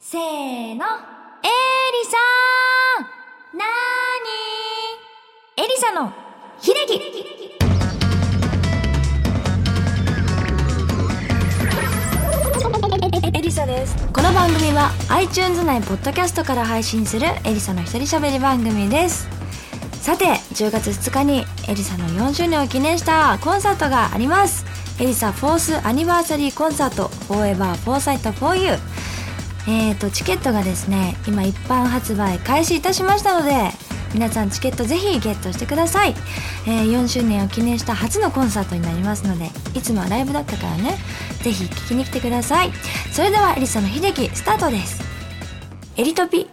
せーの。エリさんなーにエリサの秀樹エリサです。この番組は iTunes 内ポッドキャストから配信するエリサの一人喋り番組です。さて、10月2日にエリサの4周年を記念したコンサートがあります。エリサフォースアニバーサリーコンサート Forever Foresight for You えーとチケットがですね今一般発売開始いたしましたので皆さんチケットぜひゲットしてください、えー4周年を記念した初のコンサートになりますのでいつもはライブだったからねぜひ聴きに来てください。それではエリサの秀樹スタートです。エリトピ。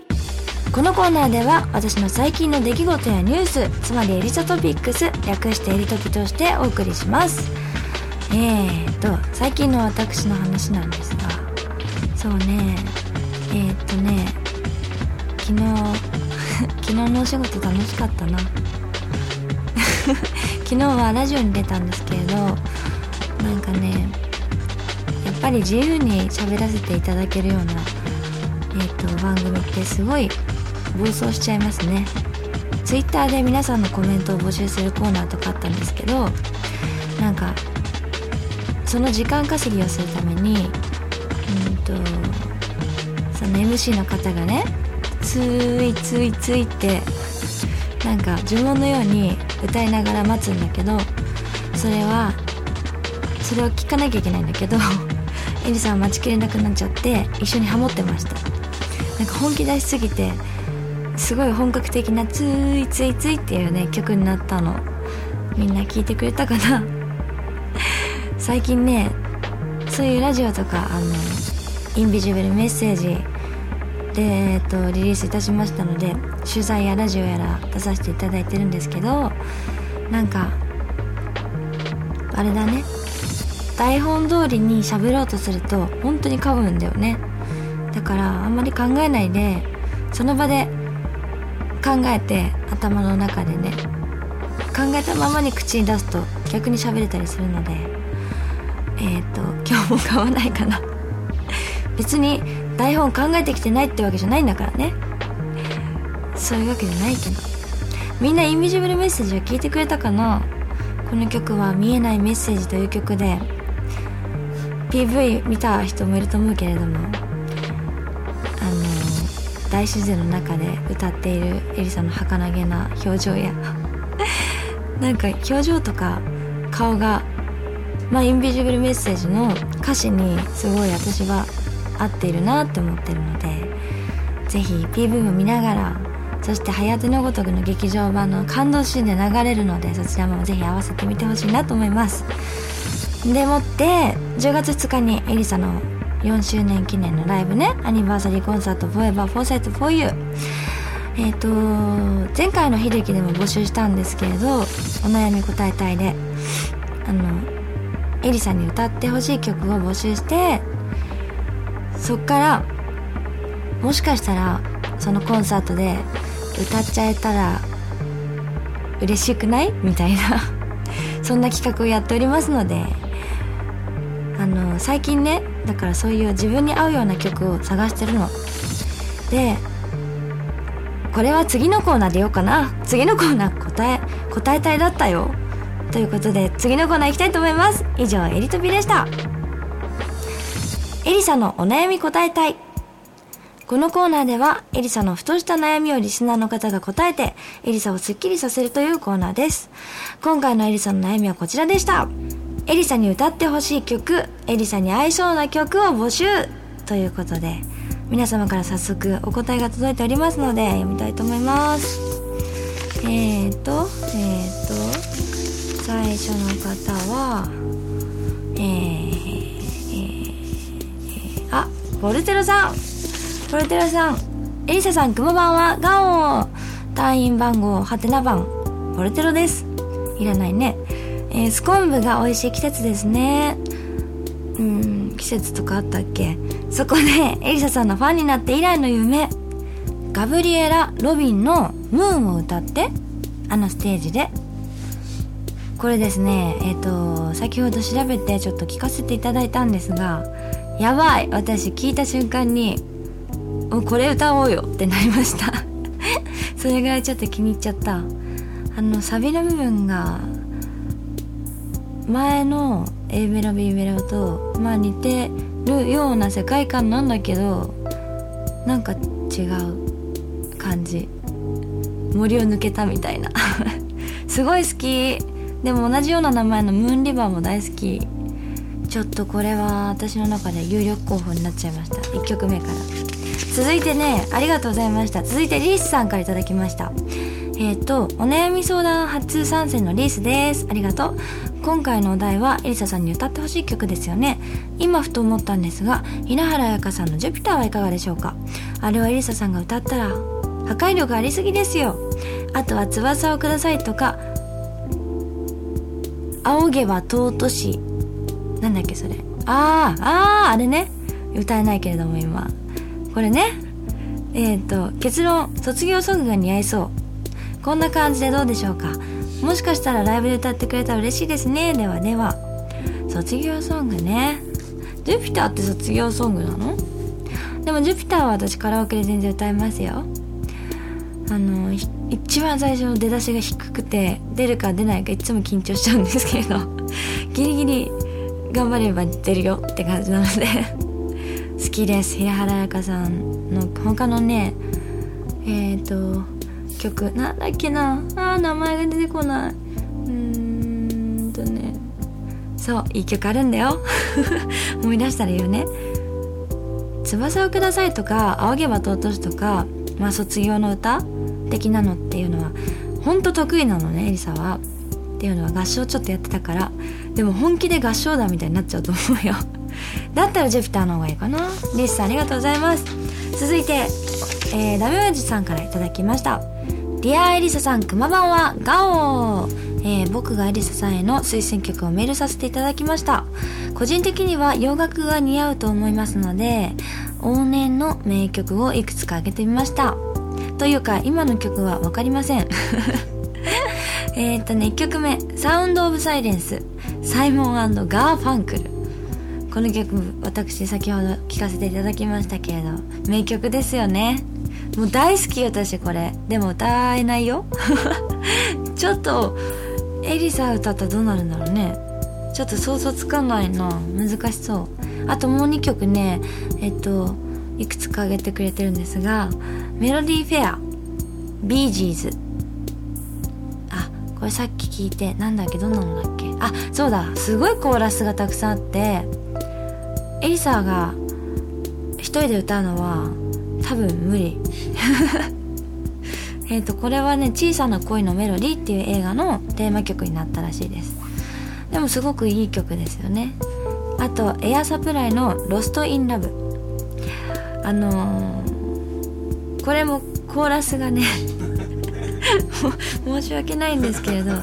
このコーナーでは私の最近の出来事やニュースつまりエリサトピックス略してエリトピとしてお送りします。えーと最近の私の話なんですがそうね。えー、っとね昨日 昨日のお仕事楽しかったな。昨日はラジオに出たんですけれどなんかねやっぱり自由に喋らせていただけるような、えー、っと番組ってすごい暴走しちゃいますね。Twitter で皆さんのコメントを募集するコーナーとかあったんですけどなんかその時間稼ぎをするためにうんとその MC の方がねついついついってなんか呪文のように歌いながら待つんだけどそれはそれを聞かなきゃいけないんだけど エリさんは待ちきれなくなっちゃって一緒にハモってました。なんか本気出しすぎてすごい本格的な「ついついつい」っていうね曲になったの。みんな聞いてくれたかな。最近ねそういうラジオとかあのインビジブルメッセージで、えっと、リリースいたしましたので取材やラジオやら出させていただいてるんですけどなんかあれだね。台本通りに喋ろうとすると本当に噛むんだよね。だからあんまり考えないでその場で考えて頭の中でね考えたままに口に出すと逆に喋れたりするのでえっ、と今日も買わないかな。別に台本考えてきてないってわけじゃないんだからね。そういうわけじゃないけど。みんなインビジブルメッセージを聞いてくれたかな？この曲は「見えないメッセージ」という曲で。PV 見た人もいると思うけれども。あの大自然の中で歌っているエリさんの儚げな表情や。なんか表情とか顔がまあインビジブルメッセージの歌詞にすごい私は合っているなって思ってるのでぜひ PV も見ながらそして「はやてのごとく」の劇場版の感動シーンで流れるのでそちらもぜひ合わせてみてほしいなと思います。でもって10月2日にエリサの4周年記念のライブねアニバーサリーコンサート Forever Foresight for You えっ、と前回の秀樹でも募集したんですけれどお悩み答えたいであのエリさんに歌ってほしい曲を募集してそっからもしかしたらそのコンサートで歌っちゃえたら嬉しくない？みたいな。そんな企画をやっておりますのであの最近ねだからそういう自分に合うような曲を探してるの。でこれは次のコーナーでようかな。次のコーナー答え答えたいだったよ。ということで次のコーナー行きたいと思います。以上エリトピでした。エリサのお悩み答えたい。このコーナーではエリサのふとした悩みをリスナーの方が答えてエリサをスッキリさせるというコーナーです。今回のエリサの悩みはこちらでした。エリサに歌ってほしい曲エリサに合いそうな曲を募集。ということで皆様から早速お答えが届いておりますので読みたいと思います。えーとえーと最初の方はえー、ボルテロさん。ボルテロさん。エリサさんくもばんは。ガオ隊員番号はてな番ボルテロです。いらないね。えー、スコンブが美味しい季節ですね。うん季節とかあったっけ？そこでエリサさんのファンになって以来の夢。ガブリエラ・ロビンの「ムーン」を歌ってあのステージで。これですねえっ、ー、と先ほど調べてちょっと聞かせていただいたんですがやばい私聞いた瞬間にもうこれ歌おうよってなりました。それぐらいちょっと気に入っちゃった。あのサビの部分が前の A メロ B メロとまあ似てるような世界観なんだけどなんか違う感じ。森を抜けたみたいな。すごい好き。でも同じような名前のムーンリバーも大好き。ちょっとこれは私の中で有力候補になっちゃいました。1曲目から。続いてねありがとうございました。続いてリースさんから頂きました。えっ、ー、とお悩み相談初参戦のリースです。ありがとう。今回のお題はエリサさんに歌ってほしい曲ですよね。今ふと思ったんですが稲原彩香さんの「ジュピター」はいかがでしょうか。あれはエリサさんが歌ったら破壊力ありすぎですよ。あとは「翼をください」とか「仰げば尊し」なんだっけそれ。あああああれね。歌えないけれども今。これね。えっ、ー、と結論。卒業ソングが似合いそう。こんな感じでどうでしょうか。もしかしたらライブで歌ってくれたら嬉しいですね。ではでは。卒業ソングね。ジュピターって卒業ソングなの？でもジュピターは私カラオケで全然歌えますよ。あの一番最初の出だしが低くて出るか出ないかいつも緊張しちゃうんですけど。ギリギリ頑張れば出るよって感じなので 好きです。平原綾香さんの他のねえっ、ー、と曲なんだっけな？あ名前が出てこない。うーんとね。そういい曲あるんだよ。思い出したら言うね「翼をください」とか「仰げば尊し」とか、まあ、卒業の歌？的なのっていうのはほんと得意なのねエリサは。っていうのは合唱ちょっとやってたから。でも本気で合唱団みたいになっちゃうと思うよ。だったらジュピターの方がいいかな。リスさんありがとうございます。続いて、えー、ダメ親父さんから頂きました。ディアエリサさんくま版は。ガオー。えー、僕がエリサさんへの推薦曲をメールさせていただきました。個人的には洋楽が似合うと思いますので往年の名曲をいくつか挙げてみました。というか今の曲は分かりません。えっとね1曲目「サウンド・オブ・サイレンス」サイモンガーファンクル。この曲私先ほど聴かせていただきましたけれど名曲ですよね。もう大好き私これ。でも歌えないよ。ちょっとエリサ歌ったらどうなるんだろうね。ちょっと想像つかないな難しそう。あともう2曲ねえっといくつか挙げてくれてるんですが Melody Fair Bee Gees。あこれさっき聞いてなんだっけどんなのだっけ？あそうだ。すごいコーラスがたくさんあってエリサが一人で歌うのは多分無理。えっとこれはね「小さな恋のメロディー」っていう映画のテーマ曲になったらしいです。でもすごくいい曲ですよね。あと Air Supply の「Lost in Love」あのー、これもコーラスがね 申し訳ないんですけれど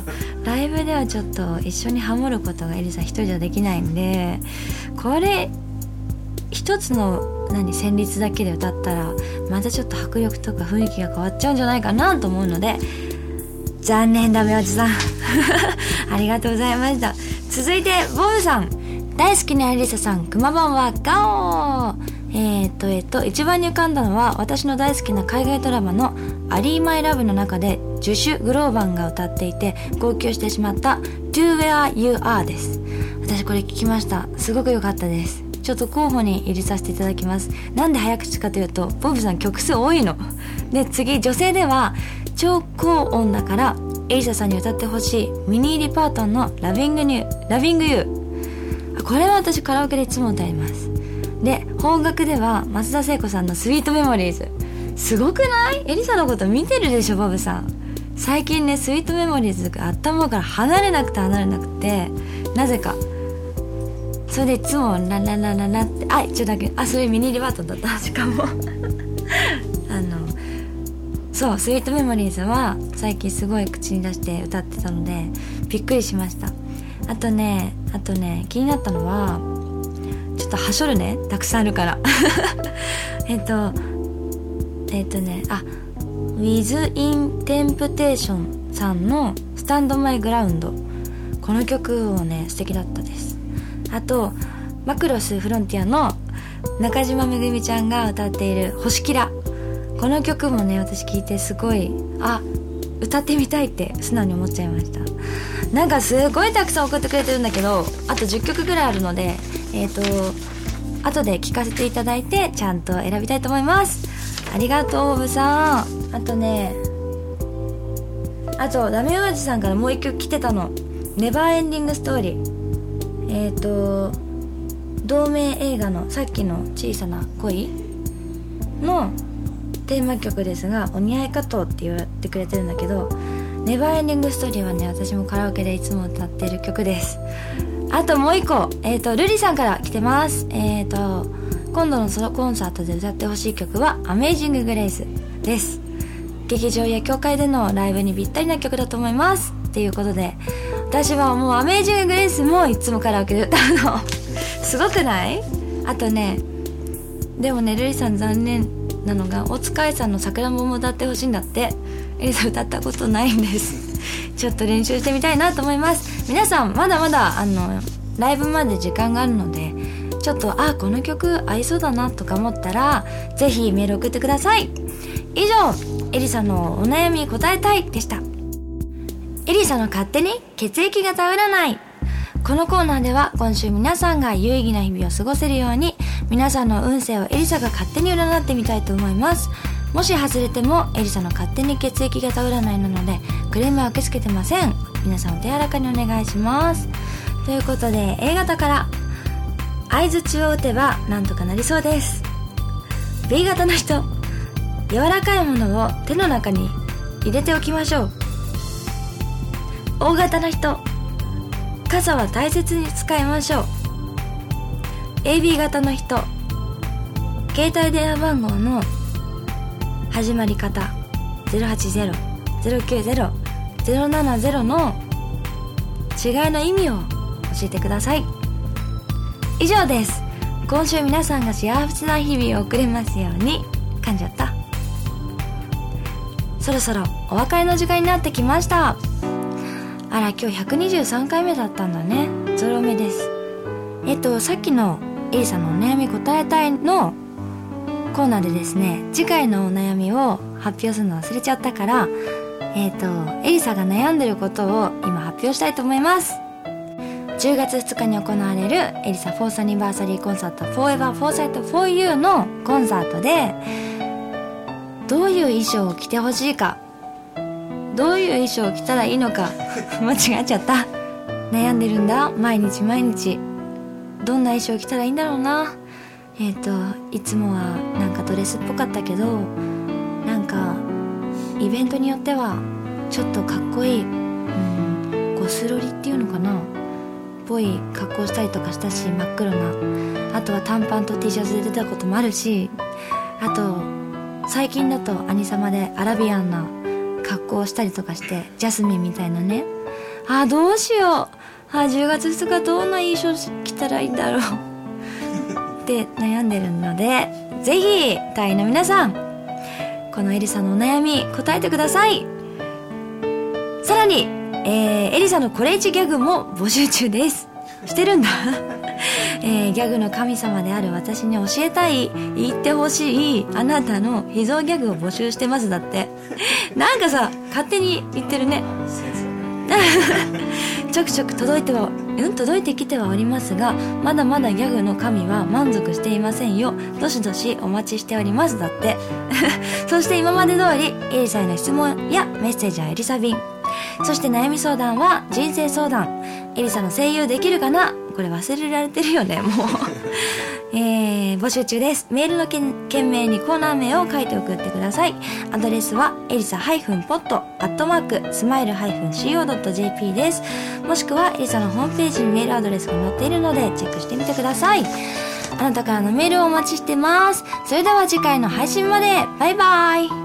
ライブではちょっと一緒にハモることがエリサさん一人じゃできないんでこれ一つの何旋律だけで歌ったらまたちょっと迫力とか雰囲気が変わっちゃうんじゃないかなと思うので残念だめおじさん。ありがとうございました。続いてボブさん。大好きなエリサさんくま版はガオー。えー、っとえー、っと一番に浮かんだのは私の大好きな海外ドラマの「アリー・マイ・ラブ」の中でジュシュ・グローバンが歌っていて号泣してしまった「To Where You Are」です。私これ聞きました。すごく良かったです。ちょっと候補に入れさせていただきます。なんで早口かというとボブさん曲数多いの。で次女性では超高音だからエリサさんに歌ってほしい。 Minnie Riperton の Lovin' You「Lovin' You」これは私カラオケでいつも歌います。で邦楽では松田聖子さんの「Sweet Memories」すごくない？エリサのこと見てるでしょボブさん。最近ね Sweet Memories が頭から離れなくて離れなくてなぜか。それでいつも「ラララララ」ってあちょっとだけあそれ Minnie Riperton だった。しかも。あのそう「スイートメモリーズ」は最近すごい口に出して歌ってたのでびっくりしました。あとねあとね気になったのはちょっとはしょるね。たくさんあるから。えっとえっとねあ Within Temptation さんの「スタンドマイグラウンド。この曲をね素敵だったです。あとマクロスフロンティアの中島めぐみちゃんが歌っている「星キラ」この曲もね私聞いてすごいあ歌ってみたいって素直に思っちゃいました。なんかすごいたくさん送ってくれてるんだけどあと10曲ぐらいあるのでえっ、ー、と後で聞かせていただいてちゃんと選びたいと思います。ありがとうおぶさん。あとねあとダメ親父さんからもう一曲来てたの「ネバーエンディングストーリー」えっ、ー、と同名映画のさっきの「小さな恋」のテーマ曲ですが「お似合いかと」って言ってくれてるんだけど「ネバーエンディングストーリー」はね私もカラオケでいつも歌ってる曲です。あともう一個えっ、ー、とルリさんから来てます。えっ、ー、と今度のソロコンサートで歌ってほしい曲は「アメイジング・グレイス」です。劇場や教会でのライブにぴったりな曲だと思います。っていうことで私はもう「アメイジング・グレイス」もいつもカラオケで歌うのすごくない？あとねでもねルリさん残念なのが大塚愛さんの「さくらんぼ」も歌ってほしいんだって。エリさん歌ったことないんです。ちょっと練習してみたいなと思います。皆さんまだまだあのライブまで時間があるのでちょっとあこの曲合いそうだなとか思ったらぜひメール送ってください。以上エリさんのお悩み答えたいでした。エリサの勝手に血液型占い。このコーナーでは今週皆さんが有意義な日々を過ごせるように皆さんの運勢をエリサが勝手に占ってみたいと思います。もし外れてもエリサの勝手に血液型占いなのでクレームは受け付けてません。皆さんお手柔らかにお願いします。ということで A 型から相づちを打てばなんとかなりそうです。B 型の人柔らかいものを手の中に入れておきましょう。O 型の人傘は大切に使いましょう。AB 型の人携帯電話番号の始まり方080-090-070の違いの意味を教えてください。以上です。今週皆さんが幸せな日々を送れますように。噛んじゃった。そろそろお別れの時間になってきました。あら今日123回目だったんだね。ゾロ目です。えっとさっきのエリさんのお悩み答えたいの。コーナーでですね次回のお悩みを発表するの忘れちゃったからえっ、とエリサが悩んでることを今発表したいと思います。10月2日に行われるエリサフォースアニバーサリーコンサート ForeverForesight4You のコンサートでどういう衣装を着てほしいか。どういう衣装を着たらいいのか。間違えちゃった。悩んでるんだ。毎日毎日。どんな衣装着たらいいんだろうな。えっ、ー、といつもはなんかドレスっぽかったけどなんかイベントによってはちょっとかっこいいうんゴスロリっていうのかな。っぽい格好したりとかしたし真っ黒な。あとは短パンと T シャツで出たこともあるしあと最近だと兄様でアラビアンな格好をしたりとかしてジャスミンみたいなね。あどうしよう。あ10月2日どんな衣装着たらいいんだろう。って悩んでるのでぜひ隊員の皆さんこのエリサのお悩み答えてください。さらに、えー、エリサのコレイチギャグも募集中です。してるんだ。えー、ギャグの神様である私に教えたい言ってほしいあなたの秘蔵ギャグを募集してますだって。なんかさ勝手に言ってるね。ちょくちょく届いてはうん届いてきてはおりますがまだまだギャグの神は満足していませんよ。どしどしお待ちしておりますだって。そして今まで通りエリサへの質問やメッセージはエリサ便。そして悩み相談は人生相談。エリサの声優できるかな？これ忘れられてるよねもう。えー、募集中です。メールの件名にコーナー名を書いて送ってください。アドレスはエリサ -pot-smile-co.jp です。もしくはエリサのホームページにメールアドレスが載っているのでチェックしてみてください。あなたからのメールをお待ちしてます。それでは次回の配信まで。バイバイ